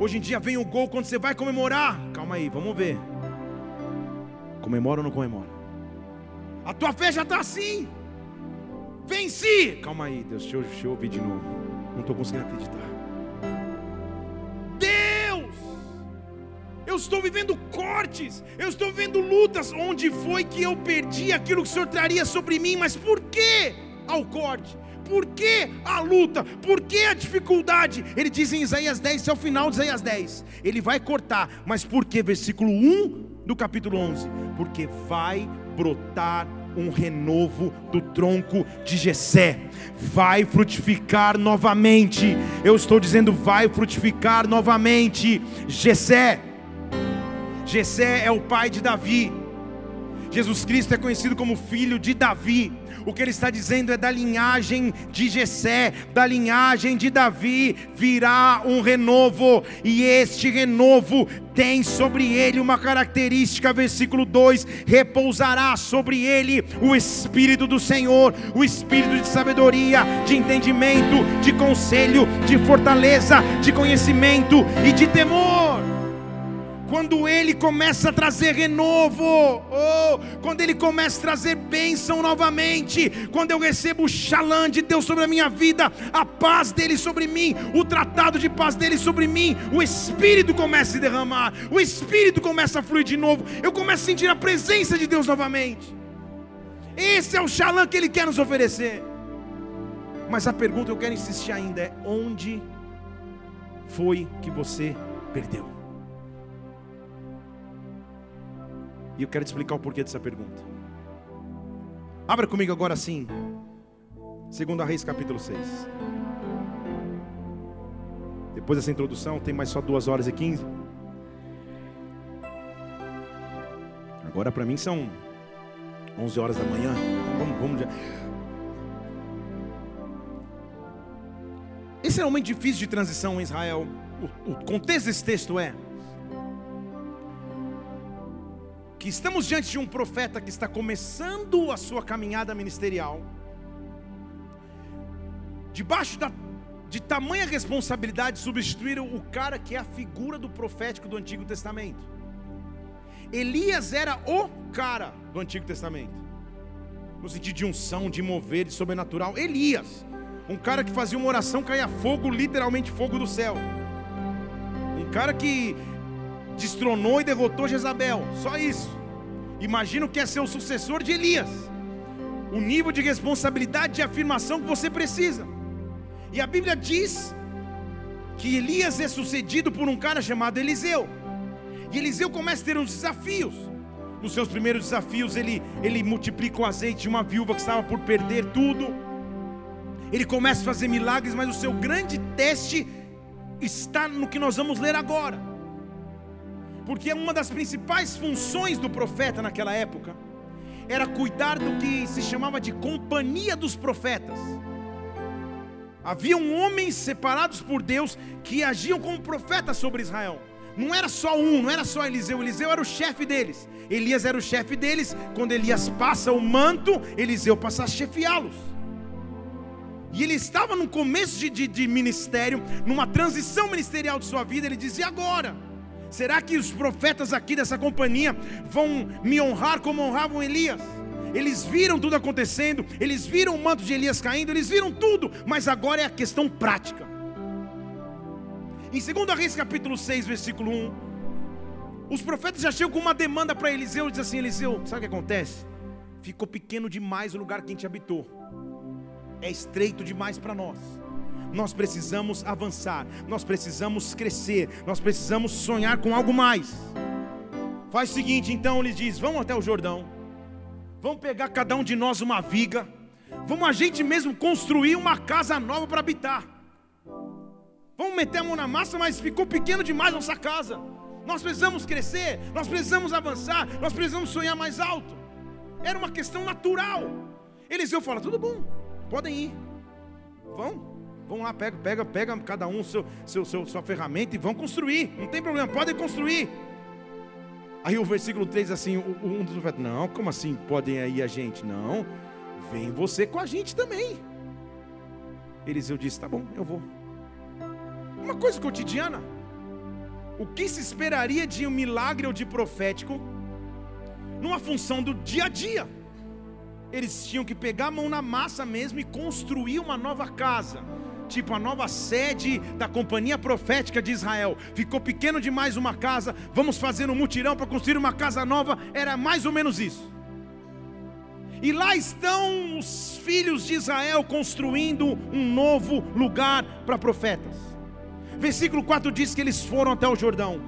[SPEAKER 1] Hoje em dia vem o gol quando você vai comemorar. Calma aí, vamos ver. Comemora ou não comemora? A tua fé já está assim. Venci. Calma aí, Deus, deixa eu, deixa eu ouvir de novo. Não estou conseguindo acreditar. Estou vivendo cortes, eu estou vivendo lutas. Onde foi que eu perdi aquilo que o Senhor traria sobre mim? Mas por quê? alcorde? Por que a luta? Por que a dificuldade? Ele diz em Isaías 10, esse é o final de Isaías 10. Ele vai cortar, mas por que? Versículo 1 do capítulo 11: Porque vai brotar um renovo do tronco de Jessé. Vai frutificar novamente. Eu estou dizendo vai frutificar novamente. Jessé. Jessé é o pai de Davi. Jesus Cristo é conhecido como filho de Davi. O que ele está dizendo é da linhagem de Jessé, da linhagem de Davi virá um renovo, e este renovo tem sobre ele uma característica, versículo 2: repousará sobre ele o Espírito do Senhor, o Espírito de sabedoria, de entendimento, de conselho, de fortaleza, de conhecimento e de temor quando Ele começa a trazer renovo, oh, quando Ele começa a trazer bênção novamente, quando eu recebo o xalã de Deus sobre a minha vida, a paz dele sobre mim, o tratado de paz dele sobre mim, o Espírito começa a se derramar, o Espírito começa a fluir de novo, eu começo a sentir a presença de Deus novamente. Esse é o xalã que Ele quer nos oferecer. Mas a pergunta que eu quero insistir ainda é: onde foi que você perdeu? E eu quero te explicar o porquê dessa pergunta. Abra comigo agora sim. Segundo a Reis capítulo 6. Depois dessa introdução, tem mais só duas horas e quinze. Agora para mim são 11 horas da manhã. Vamos, vamos. Esse é um momento difícil de transição em Israel. O, o contexto desse texto é que estamos diante de um profeta que está começando a sua caminhada ministerial, debaixo da, de tamanha responsabilidade de substituir o cara que é a figura do profético do Antigo Testamento. Elias era o cara do Antigo Testamento, no sentido de unção, de mover, de sobrenatural. Elias, um cara que fazia uma oração, caía fogo, literalmente fogo do céu. Um cara que destronou e derrotou Jezabel. Só isso. Imagina que é ser o sucessor de Elias. O nível de responsabilidade e afirmação que você precisa. E a Bíblia diz que Elias é sucedido por um cara chamado Eliseu. E Eliseu começa a ter uns desafios. Nos seus primeiros desafios, ele, ele multiplica o azeite de uma viúva que estava por perder tudo. Ele começa a fazer milagres, mas o seu grande teste está no que nós vamos ler agora porque uma das principais funções do profeta naquela época era cuidar do que se chamava de companhia dos profetas. Haviam homens separados por Deus que agiam como profetas sobre Israel. Não era só um, não era só Eliseu. Eliseu era o chefe deles. Elias era o chefe deles. Quando Elias passa o manto, Eliseu passa a chefiá-los. E ele estava no começo de, de, de ministério, numa transição ministerial de sua vida. Ele dizia: agora Será que os profetas aqui dessa companhia vão me honrar como honravam Elias? Eles viram tudo acontecendo, eles viram o manto de Elias caindo, eles viram tudo, mas agora é a questão prática. Em 2 Reis capítulo 6, versículo 1, os profetas já chegam com uma demanda para Eliseu, diz assim: Eliseu, sabe o que acontece? Ficou pequeno demais o lugar que a gente habitou, é estreito demais para nós nós precisamos avançar, nós precisamos crescer, nós precisamos sonhar com algo mais. Faz o seguinte, então ele diz: vamos até o Jordão, vamos pegar cada um de nós uma viga, vamos a gente mesmo construir uma casa nova para habitar. Vamos meter a mão na massa, mas ficou pequeno demais nossa casa. Nós precisamos crescer, nós precisamos avançar, nós precisamos sonhar mais alto. Era uma questão natural. Eliseu fala: tudo bom, podem ir, vão. Vão lá, pega, pega, pega cada um seu, seu, seu, sua ferramenta e vão construir. Não tem problema, podem construir. Aí o versículo 3 assim, um dos não, como assim podem aí a gente? Não, vem você com a gente também. Eliseu disse, tá bom, eu vou. Uma coisa cotidiana. O que se esperaria de um milagre ou de profético numa função do dia a dia? Eles tinham que pegar a mão na massa mesmo e construir uma nova casa tipo a nova sede da companhia profética de Israel. Ficou pequeno demais uma casa, vamos fazer um mutirão para construir uma casa nova. Era mais ou menos isso. E lá estão os filhos de Israel construindo um novo lugar para profetas. Versículo 4 diz que eles foram até o Jordão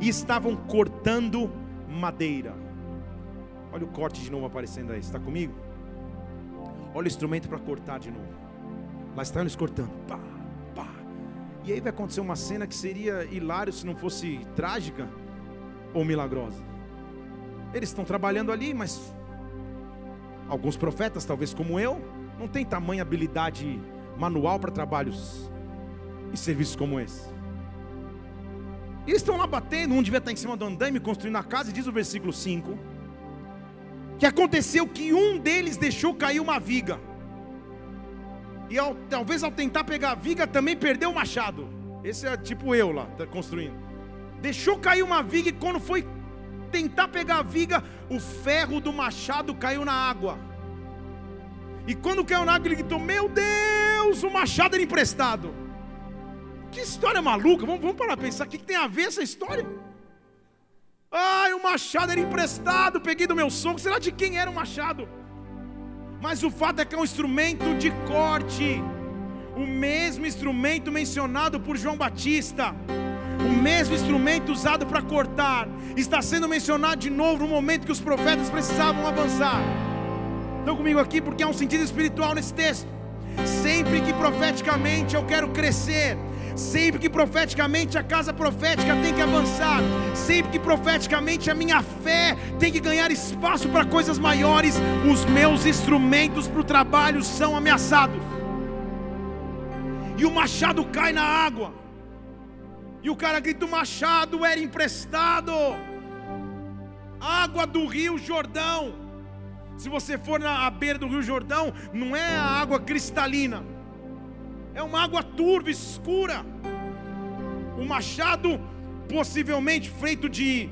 [SPEAKER 1] e estavam cortando madeira. Olha o corte de novo aparecendo aí, está comigo? Olha o instrumento para cortar de novo. Lá estão eles cortando. Pá, pá. E aí vai acontecer uma cena que seria hilário se não fosse trágica ou milagrosa. Eles estão trabalhando ali, mas alguns profetas, talvez como eu, não tem tamanha habilidade manual para trabalhos e serviços como esse. E eles estão lá batendo, um devia estar em cima do andaime construindo a casa, e diz o versículo 5: que aconteceu que um deles deixou cair uma viga, e ao, talvez ao tentar pegar a viga também perdeu o machado. Esse é tipo eu lá, tá construindo. Deixou cair uma viga e quando foi tentar pegar a viga, o ferro do machado caiu na água. E quando caiu na água, ele gritou: Meu Deus, o machado era emprestado. Que história maluca, vamos, vamos parar para pensar: o que, que tem a ver essa história? Ai, o machado era emprestado, peguei do meu sogro, será de quem era o machado? Mas o fato é que é um instrumento de corte, o mesmo instrumento mencionado por João Batista o mesmo instrumento usado para cortar está sendo mencionado de novo no momento que os profetas precisavam avançar. Estão comigo aqui porque há um sentido espiritual nesse texto. Sempre que profeticamente eu quero crescer, sempre que profeticamente a casa profética tem que avançar, sempre que profeticamente a minha fé tem que ganhar espaço para coisas maiores, os meus instrumentos para o trabalho são ameaçados. E o machado cai na água. E o cara grita: o machado era emprestado. Água do rio Jordão. Se você for na beira do rio Jordão, não é a água cristalina, é uma água turva, escura. O machado, possivelmente feito de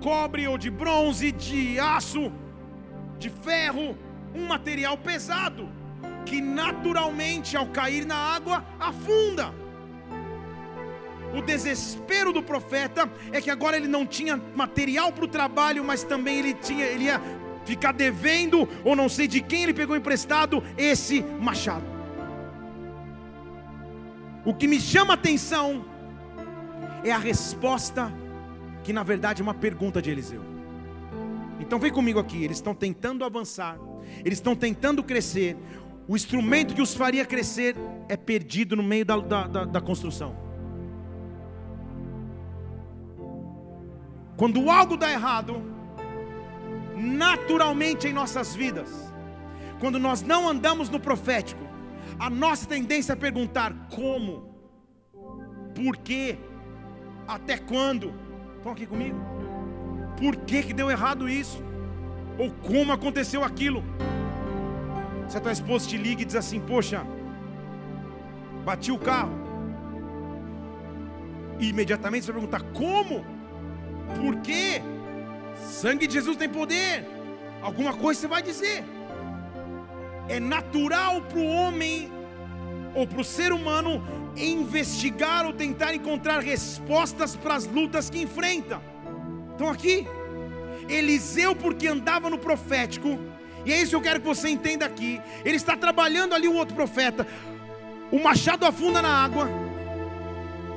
[SPEAKER 1] cobre ou de bronze, de aço, de ferro, um material pesado, que naturalmente ao cair na água afunda. O desespero do profeta é que agora ele não tinha material para o trabalho, mas também ele tinha, ele ia ficar devendo, ou não sei de quem ele pegou emprestado, esse machado. O que me chama a atenção é a resposta, que na verdade é uma pergunta de Eliseu. Então vem comigo aqui, eles estão tentando avançar, eles estão tentando crescer, o instrumento que os faria crescer é perdido no meio da, da, da, da construção. Quando algo dá errado, naturalmente em nossas vidas, quando nós não andamos no profético, a nossa tendência é perguntar como, por quê, até quando. Estão aqui comigo? Por que, que deu errado isso? Ou como aconteceu aquilo? Se a tua esposa te liga e diz assim: Poxa, bati o carro. E imediatamente você vai perguntar: Como? Por quê? Sangue de Jesus tem poder. Alguma coisa você vai dizer. É natural para o homem ou para o ser humano investigar ou tentar encontrar respostas para as lutas que enfrenta. Então aqui, Eliseu, porque andava no profético, e é isso que eu quero que você entenda aqui. Ele está trabalhando ali o outro profeta. O machado afunda na água.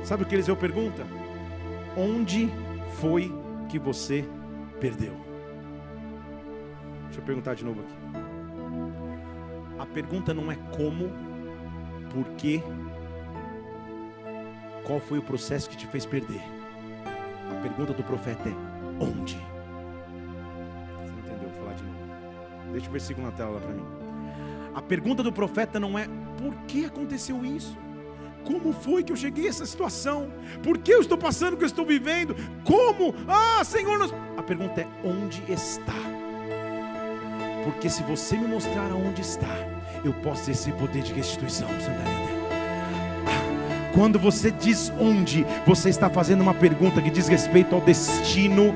[SPEAKER 1] Sabe o que Eliseu pergunta? Onde foi que você perdeu? Deixa eu perguntar de novo aqui. A pergunta não é como, por quê, qual foi o processo que te fez perder. A pergunta do profeta é onde? Você não entendeu? Vou falar de novo. Deixa o versículo na tela para mim. A pergunta do profeta não é por que aconteceu isso? Como foi que eu cheguei a essa situação? Por que eu estou passando o que eu estou vivendo? Como? Ah, Senhor, nós... a pergunta é: onde está? Porque se você me mostrar aonde está, eu posso ter esse poder de restituição. Está ah, Quando você diz onde, você está fazendo uma pergunta que diz respeito ao destino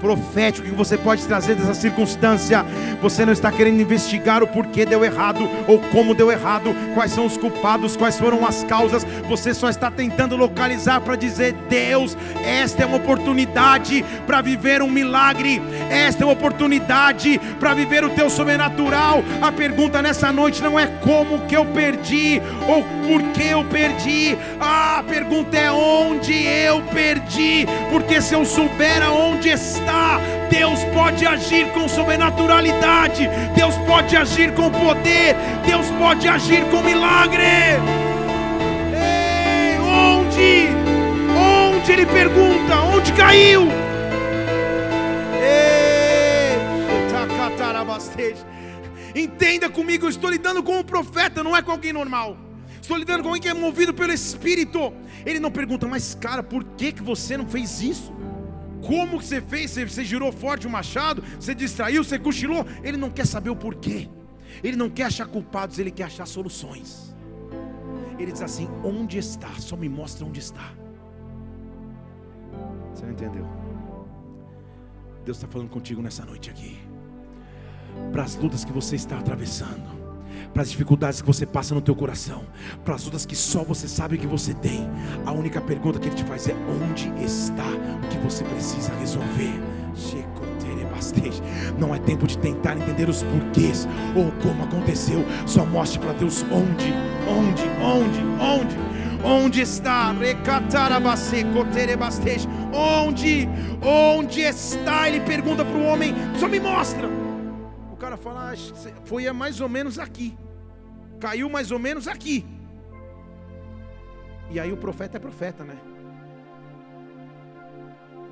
[SPEAKER 1] profético que você pode trazer dessa circunstância. Você não está querendo investigar o porquê deu errado ou como deu errado, quais são os culpados, quais foram as causas. Você só está tentando localizar para dizer: Deus, esta é uma oportunidade para viver um milagre, esta é uma oportunidade para viver o teu sobrenatural. A pergunta nessa noite não é como que eu perdi ou por que eu perdi, a pergunta é onde eu perdi, porque se eu souber aonde está, Deus pode agir com sobrenaturalidade, Deus pode agir com poder, Deus pode agir com milagre. Ei, onde? Onde ele pergunta? Onde caiu? Entenda comigo, eu estou lidando com um profeta, não é com alguém normal. Estou lidando com alguém que é movido pelo Espírito. Ele não pergunta, mas cara, por que, que você não fez isso? Como que você fez? Você, você girou forte o machado? Você distraiu? Você cochilou? Ele não quer saber o porquê. Ele não quer achar culpados, ele quer achar soluções. Ele diz assim: onde está? Só me mostra onde está. Você não entendeu? Deus está falando contigo nessa noite aqui. Para as lutas que você está atravessando para as dificuldades que você passa no teu coração, para as lutas que só você sabe que você tem. A única pergunta que ele te faz é: onde está o que você precisa resolver? Não é tempo de tentar entender os porquês ou como aconteceu. Só mostre para Deus onde, onde, onde, onde. Onde está? Onde? Onde está? Ele pergunta para o homem, só me mostra fala, ah, foi mais ou menos aqui. Caiu mais ou menos aqui. E aí o profeta é profeta, né?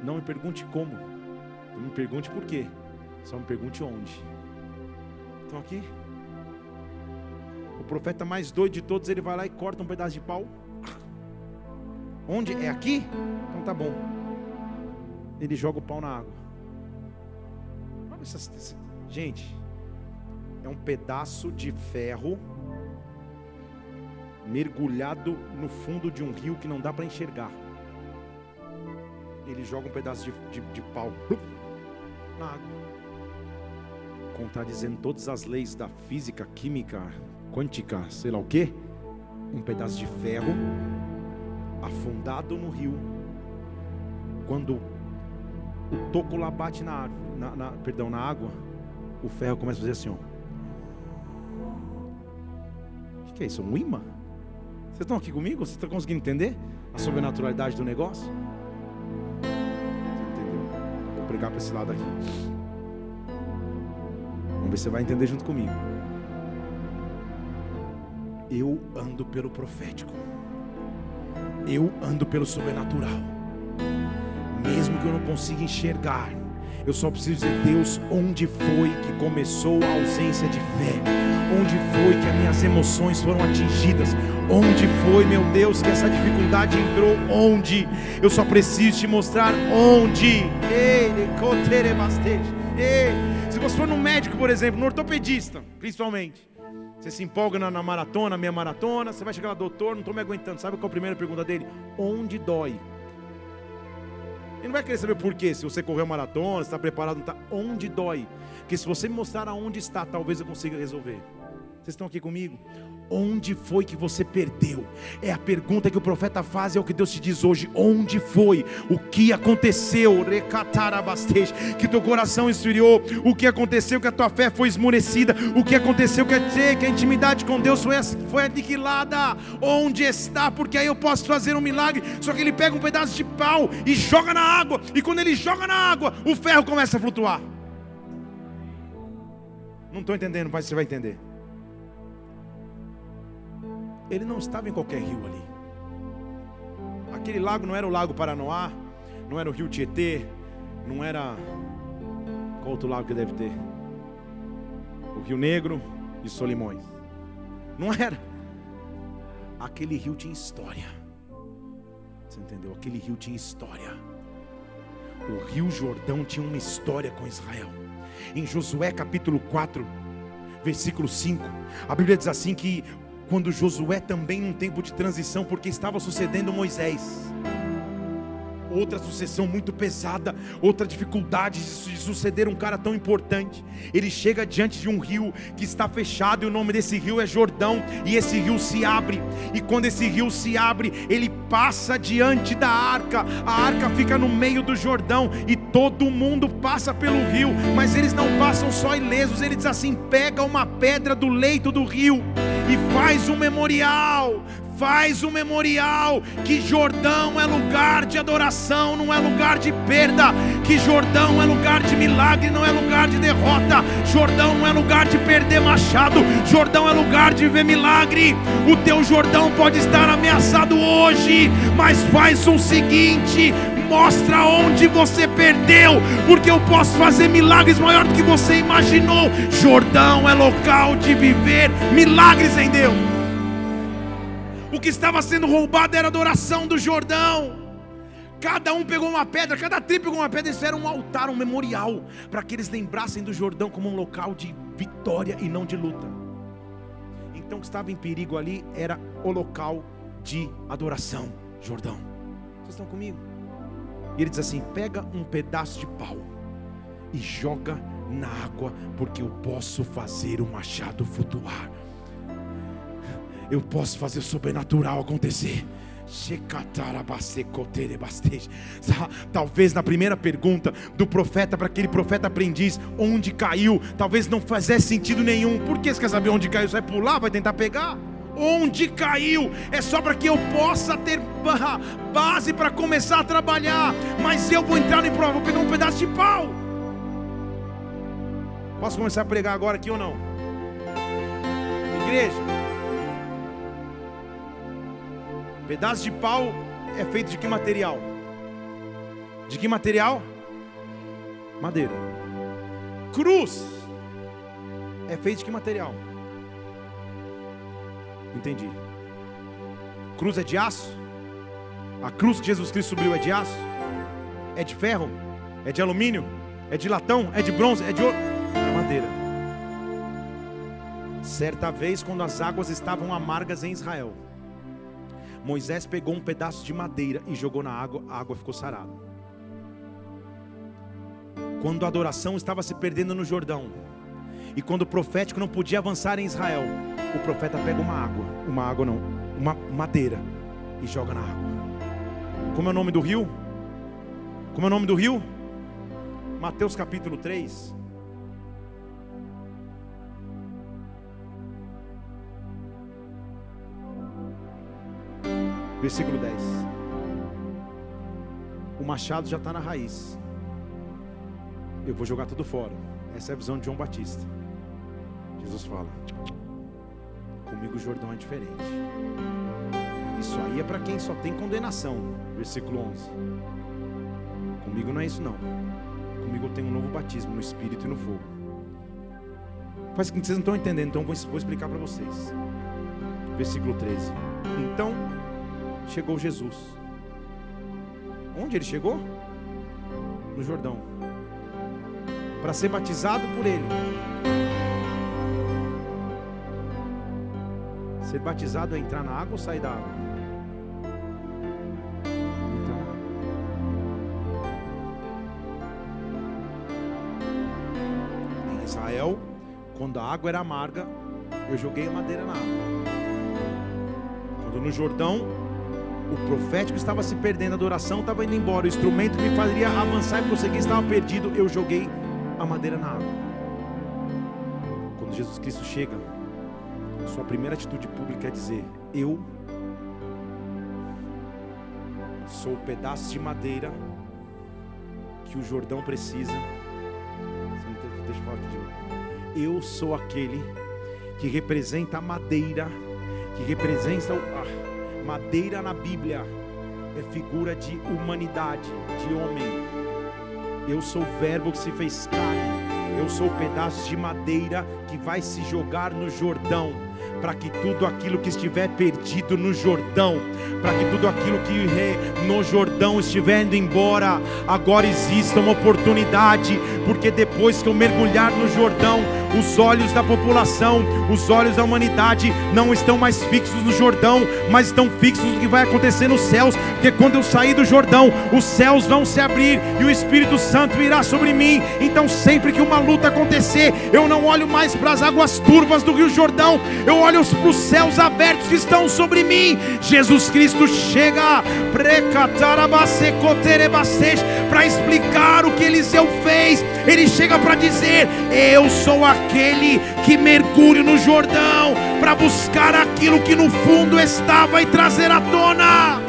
[SPEAKER 1] Não me pergunte como. Não me pergunte por quê. Só me pergunte onde. Estão aqui? O profeta mais doido de todos, ele vai lá e corta um pedaço de pau. Onde? É aqui? Então tá bom. Ele joga o pau na água. Gente, é um pedaço de ferro mergulhado no fundo de um rio que não dá para enxergar. Ele joga um pedaço de, de, de pau na água, contradizendo todas as leis da física, química, quântica, sei lá o que. Um pedaço de ferro afundado no rio. Quando o toco lá bate na, na, na, perdão, na água, o ferro começa a fazer assim, ó. Que é isso? Um imã? Vocês estão aqui comigo? Vocês estão conseguindo entender a sobrenaturalidade do negócio? Você entendeu? Vou pregar para esse lado aqui. Vamos ver se você vai entender junto comigo. Eu ando pelo profético. Eu ando pelo sobrenatural. Mesmo que eu não consiga enxergar, eu só preciso dizer, Deus, onde foi que começou a ausência de fé? Onde foi que as minhas emoções foram atingidas? Onde foi, meu Deus, que essa dificuldade entrou? Onde? Eu só preciso te mostrar onde. Se você for no médico, por exemplo, no ortopedista, principalmente, você se empolga na, na maratona, minha maratona, você vai chegar lá, doutor, não estou me aguentando. Sabe qual é a primeira pergunta dele? Onde dói? Ele não vai querer saber por quê, se você correu maratona, está preparado, não está. Onde dói? Porque se você me mostrar aonde está, talvez eu consiga resolver. Vocês estão aqui comigo? Onde foi que você perdeu? É a pergunta que o profeta faz, é o que Deus te diz hoje. Onde foi? O que aconteceu? Que teu coração esfriou. O que aconteceu? Que a tua fé foi esmorecida. O que aconteceu? Quer dizer que a intimidade com Deus foi, foi aniquilada. Onde está? Porque aí eu posso fazer um milagre. Só que ele pega um pedaço de pau e joga na água. E quando ele joga na água, o ferro começa a flutuar. Não estou entendendo, mas você vai entender. Ele não estava em qualquer rio ali. Aquele lago não era o Lago Paranoá, não era o Rio Tietê, não era. Qual outro lago que deve ter? O Rio Negro e Solimões. Não era. Aquele rio tinha história. Você entendeu? Aquele rio tinha história. O Rio Jordão tinha uma história com Israel. Em Josué capítulo 4, versículo 5, a Bíblia diz assim que quando Josué também num tempo de transição, porque estava sucedendo Moisés. outra sucessão muito pesada, outra dificuldade de suceder um cara tão importante. Ele chega diante de um rio que está fechado, e o nome desse rio é Jordão, e esse rio se abre, e quando esse rio se abre, ele passa diante da arca, a arca fica no meio do Jordão, e todo mundo passa pelo rio, mas eles não passam só ilesos, ele diz assim: pega uma pedra do leito do rio e faz um memorial, faz um memorial que Jordão é lugar de adoração, não é lugar de perda, que Jordão é lugar de milagre, não é lugar de derrota, Jordão não é lugar de perder machado, Jordão é lugar de ver milagre. O teu Jordão pode estar ameaçado hoje, mas faz o seguinte: mostra onde você perdeu, porque eu posso fazer milagres maior do que você imaginou. Jordão é local de viver milagres em Deus. O que estava sendo roubado era a adoração do Jordão. Cada um pegou uma pedra, cada tribo pegou uma pedra e fizeram um altar, um memorial, para que eles lembrassem do Jordão como um local de vitória e não de luta. Então o que estava em perigo ali era o local de adoração, Jordão. Vocês estão comigo? E ele diz assim: pega um pedaço de pau e joga na água, porque eu posso fazer o machado flutuar eu posso fazer o sobrenatural acontecer. Talvez na primeira pergunta do profeta para aquele profeta aprendiz, onde caiu, talvez não fizesse sentido nenhum. Por que você quer saber onde caiu? Você vai pular, vai tentar pegar? Onde caiu é só para que eu possa ter base para começar a trabalhar. Mas eu vou entrar em prova, vou pegar um pedaço de pau. Posso começar a pregar agora aqui ou não? Igreja, Pedaço de pau é feito de que material? De que material? Madeira. Cruz é feito de que material? Entendi. Cruz é de aço? A cruz que Jesus Cristo subiu é de aço? É de ferro? É de alumínio? É de latão? É de bronze? É de ouro? É madeira. Certa vez, quando as águas estavam amargas em Israel, Moisés pegou um pedaço de madeira e jogou na água, a água ficou sarada. Quando a adoração estava se perdendo no Jordão, e quando o profético não podia avançar em Israel, o profeta pega uma água, uma água não, uma madeira e joga na água. Como é o nome do rio? Como é o nome do rio? Mateus capítulo 3. Versículo 10. O machado já está na raiz. Eu vou jogar tudo fora. Essa é a visão de João Batista. Jesus fala: Comigo o Jordão é diferente. Isso aí é para quem só tem condenação. Versículo 11. Comigo não é isso não. Comigo eu tenho um novo batismo no Espírito e no fogo. Faz que vocês não estão entendendo, então vou, vou explicar para vocês. Versículo 13. Então chegou Jesus. Onde ele chegou? No Jordão. Para ser batizado por ele. Ser batizado é entrar na água ou sair da água? Em Israel, quando a água era amarga, eu joguei a madeira na água. Quando no Jordão, o profético estava se perdendo, a adoração estava indo embora, o instrumento que me faria avançar e prosseguir estava perdido. Eu joguei a madeira na água. Quando Jesus Cristo chega, sua primeira atitude pública é dizer: Eu sou o pedaço de madeira que o Jordão precisa. Deixa eu falar aqui de novo. Eu sou aquele que representa a madeira, que representa o. Ah, Madeira na Bíblia é figura de humanidade, de homem. Eu sou o Verbo que se fez carne. Eu sou o pedaço de madeira que vai se jogar no Jordão para que tudo aquilo que estiver perdido no Jordão, para que tudo aquilo que no Jordão estiver indo embora, agora exista uma oportunidade, porque depois que eu mergulhar no Jordão, os olhos da população, os olhos da humanidade não estão mais fixos no Jordão, mas estão fixos no que vai acontecer nos céus, porque quando eu sair do Jordão, os céus vão se abrir e o Espírito Santo virá sobre mim. Então, sempre que uma luta acontecer, eu não olho mais para as águas turvas do Rio Jordão, eu olho para os céus abertos que estão sobre mim. Jesus Cristo chega para explicar o que Eliseu fez. Ele chega para dizer: Eu sou aquele que mergulho no Jordão para buscar aquilo que no fundo estava e trazer à tona.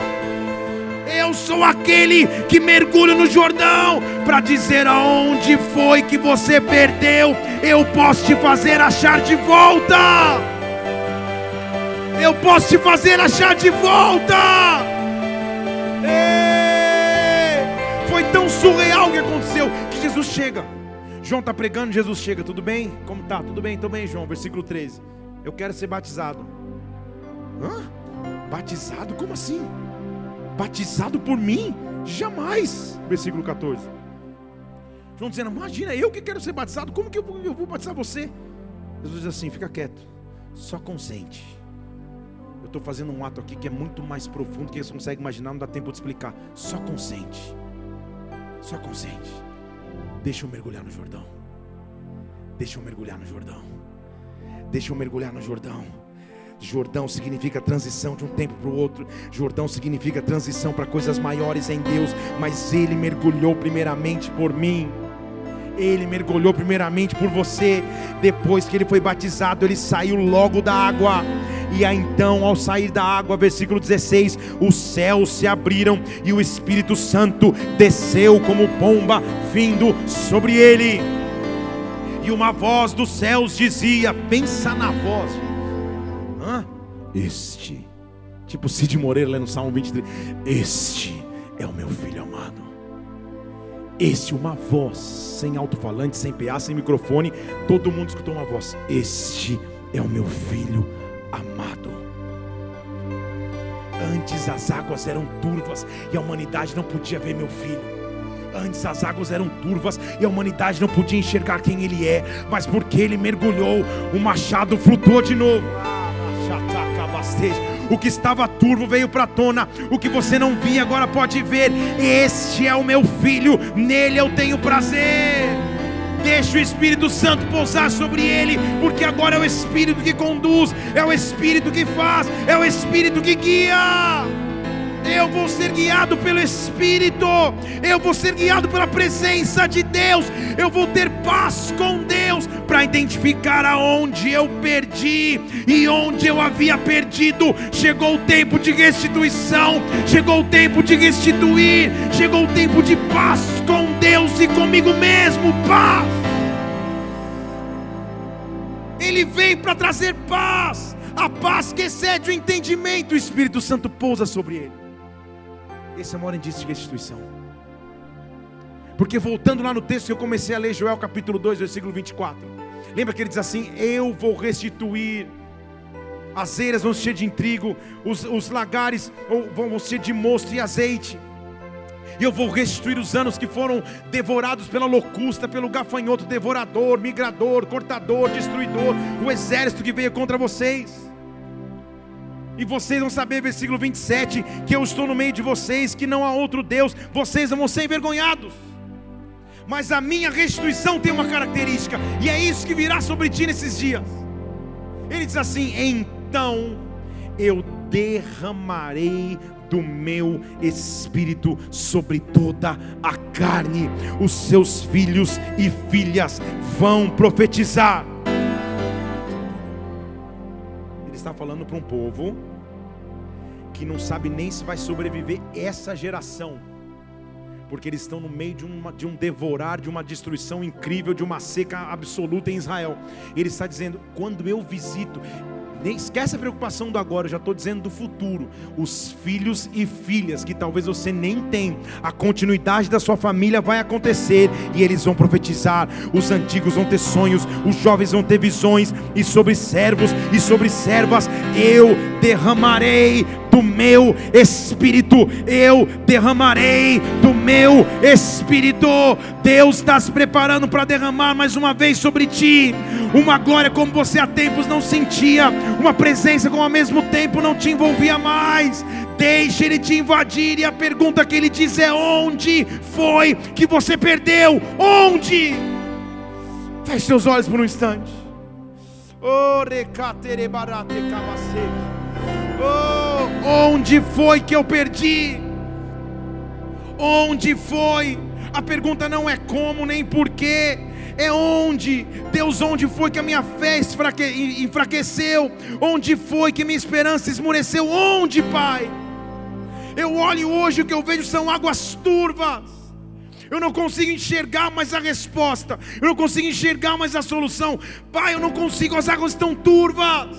[SPEAKER 1] Eu sou aquele que mergulho no Jordão para dizer aonde foi que você perdeu, eu posso te fazer achar de volta. Eu posso te fazer achar de volta. Tão surreal que aconteceu que Jesus chega. João está pregando, Jesus chega. Tudo bem? Como tá? Tudo bem? Tudo bem, João. Versículo 13. Eu quero ser batizado. Hã? Batizado? Como assim? Batizado por mim? Jamais. Versículo 14. João dizendo: Imagina, eu que quero ser batizado, como que eu vou, eu vou batizar você? Jesus diz assim: Fica quieto, só consente. Eu estou fazendo um ato aqui que é muito mais profundo que você consegue imaginar, não dá tempo de explicar. Só consente. Só consente. Deixa eu mergulhar no Jordão. Deixa eu mergulhar no Jordão. Deixa eu mergulhar no Jordão. Jordão significa transição de um tempo para o outro. Jordão significa transição para coisas maiores em Deus. Mas Ele mergulhou primeiramente por mim. Ele mergulhou primeiramente por você. Depois que ele foi batizado, ele saiu logo da água. E aí então, ao sair da água, versículo 16: os céus se abriram e o Espírito Santo desceu como pomba vindo sobre ele. E uma voz dos céus dizia: Pensa na voz, Hã? Este, tipo Cid Moreira lendo Salmo 23: Este é o meu filho amado. Este, uma voz, sem alto-falante, sem PA, sem microfone, todo mundo escutou uma voz: Este é o meu filho amado. Antes as águas eram turvas e a humanidade não podia ver meu filho. Antes as águas eram turvas e a humanidade não podia enxergar quem ele é, mas porque ele mergulhou, o machado flutuou de novo. O que estava turvo veio para tona, o que você não via agora pode ver. Este é o meu filho, nele eu tenho prazer. Deixa o Espírito Santo pousar sobre ele, porque agora é o Espírito que conduz, é o Espírito que faz, é o Espírito que guia. Eu vou ser guiado pelo Espírito, eu vou ser guiado pela presença de Deus, eu vou ter paz com Deus para identificar aonde eu perdi e onde eu havia perdido. Chegou o tempo de restituição, chegou o tempo de restituir, chegou o tempo de paz com Deus e comigo mesmo. Paz. Ele veio para trazer paz, a paz que excede o entendimento. O Espírito Santo pousa sobre ele. Esse é o maior indício de restituição. Porque voltando lá no texto que eu comecei a ler, Joel capítulo 2, versículo 24. Lembra que ele diz assim: Eu vou restituir. As eiras vão ser de trigo, os, os lagares vão ser de mosto e azeite. E eu vou restituir os anos que foram devorados pela locusta, pelo gafanhoto devorador, migrador, cortador, destruidor, o exército que veio contra vocês. E vocês vão saber, versículo 27, que eu estou no meio de vocês, que não há outro Deus, vocês vão ser envergonhados. Mas a minha restituição tem uma característica, e é isso que virá sobre ti nesses dias. Ele diz assim: então eu derramarei do meu espírito sobre toda a carne, os seus filhos e filhas vão profetizar. Ele está falando para um povo que não sabe nem se vai sobreviver essa geração, porque eles estão no meio de, uma, de um devorar, de uma destruição incrível, de uma seca absoluta em Israel. Ele está dizendo: quando eu visito, nem esquece a preocupação do agora, eu já estou dizendo do futuro. Os filhos e filhas que talvez você nem tem, a continuidade da sua família vai acontecer e eles vão profetizar. Os antigos vão ter sonhos, os jovens vão ter visões, e sobre servos e sobre servas eu derramarei do meu espírito, eu derramarei do meu espírito. Deus está se preparando para derramar mais uma vez sobre ti uma glória como você há tempos não sentia, uma presença como ao mesmo tempo não te envolvia mais. Deixe ele te invadir, e a pergunta que ele diz é: onde foi que você perdeu? Onde? Feche seus olhos por um instante. Oh, Oh, onde foi que eu perdi? Onde foi? A pergunta não é como nem porquê, é onde, Deus, onde foi que a minha fé enfraqueceu? Onde foi que minha esperança esmoreceu? Onde, Pai? Eu olho hoje, o que eu vejo são águas turvas. Eu não consigo enxergar mais a resposta. Eu não consigo enxergar mais a solução. Pai, eu não consigo, as águas estão turvas.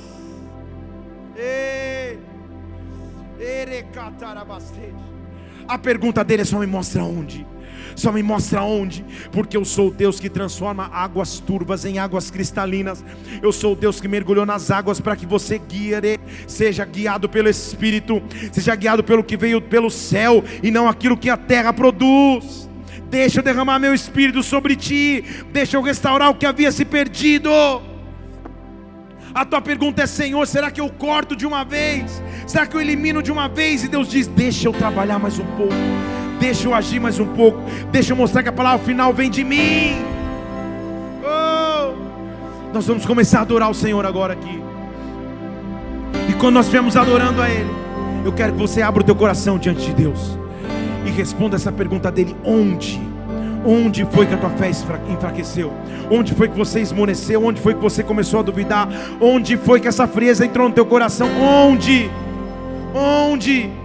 [SPEAKER 1] A pergunta dele é só me mostra onde. Só me mostra onde, porque eu sou o Deus que transforma águas turvas em águas cristalinas. Eu sou o Deus que mergulhou nas águas para que você guie, seja guiado pelo Espírito, seja guiado pelo que veio pelo céu e não aquilo que a terra produz. Deixa eu derramar meu espírito sobre ti, deixa eu restaurar o que havia se perdido. A tua pergunta é: Senhor, será que eu corto de uma vez? Será que eu elimino de uma vez? E Deus diz: Deixa eu trabalhar mais um pouco, deixa eu agir mais um pouco, deixa eu mostrar que a palavra final vem de mim. Oh! Nós vamos começar a adorar o Senhor agora aqui. E quando nós estivermos adorando a Ele, eu quero que você abra o teu coração diante de Deus e responda essa pergunta dele: Onde? Onde foi que a tua fé enfraqueceu? Onde foi que você esmoreceu? Onde foi que você começou a duvidar? Onde foi que essa frieza entrou no teu coração? Onde? Onde?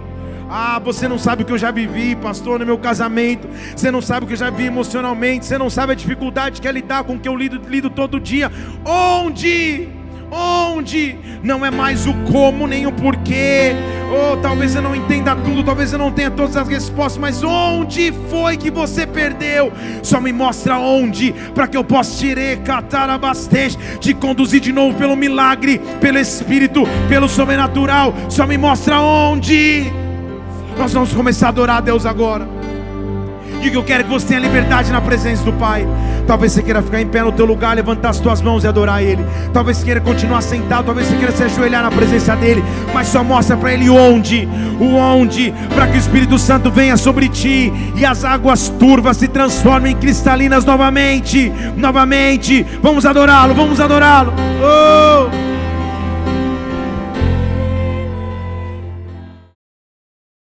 [SPEAKER 1] Ah, você não sabe o que eu já vivi, pastor, no meu casamento. Você não sabe o que eu já vi emocionalmente. Você não sabe a dificuldade que é lidar com o que eu lido, lido todo dia. Onde? Onde? Não é mais o como nem o porquê. Oh, talvez eu não entenda tudo, talvez eu não tenha todas as respostas, mas onde foi que você perdeu? Só me mostra onde, para que eu possa tirar, catar a bastante, te conduzir de novo pelo milagre, pelo Espírito, pelo sobrenatural. Só me mostra onde. Nós vamos começar a adorar a Deus agora. Que eu quero que você tenha liberdade na presença do Pai. Talvez você queira ficar em pé no teu lugar, levantar as tuas mãos e adorar Ele. Talvez você queira continuar sentado, talvez você queira se ajoelhar na presença dEle. Mas só mostra para Ele onde, o onde, para que o Espírito Santo venha sobre ti e as águas turvas se transformem em cristalinas novamente. Novamente. Vamos adorá-lo, vamos adorá-lo. Oh!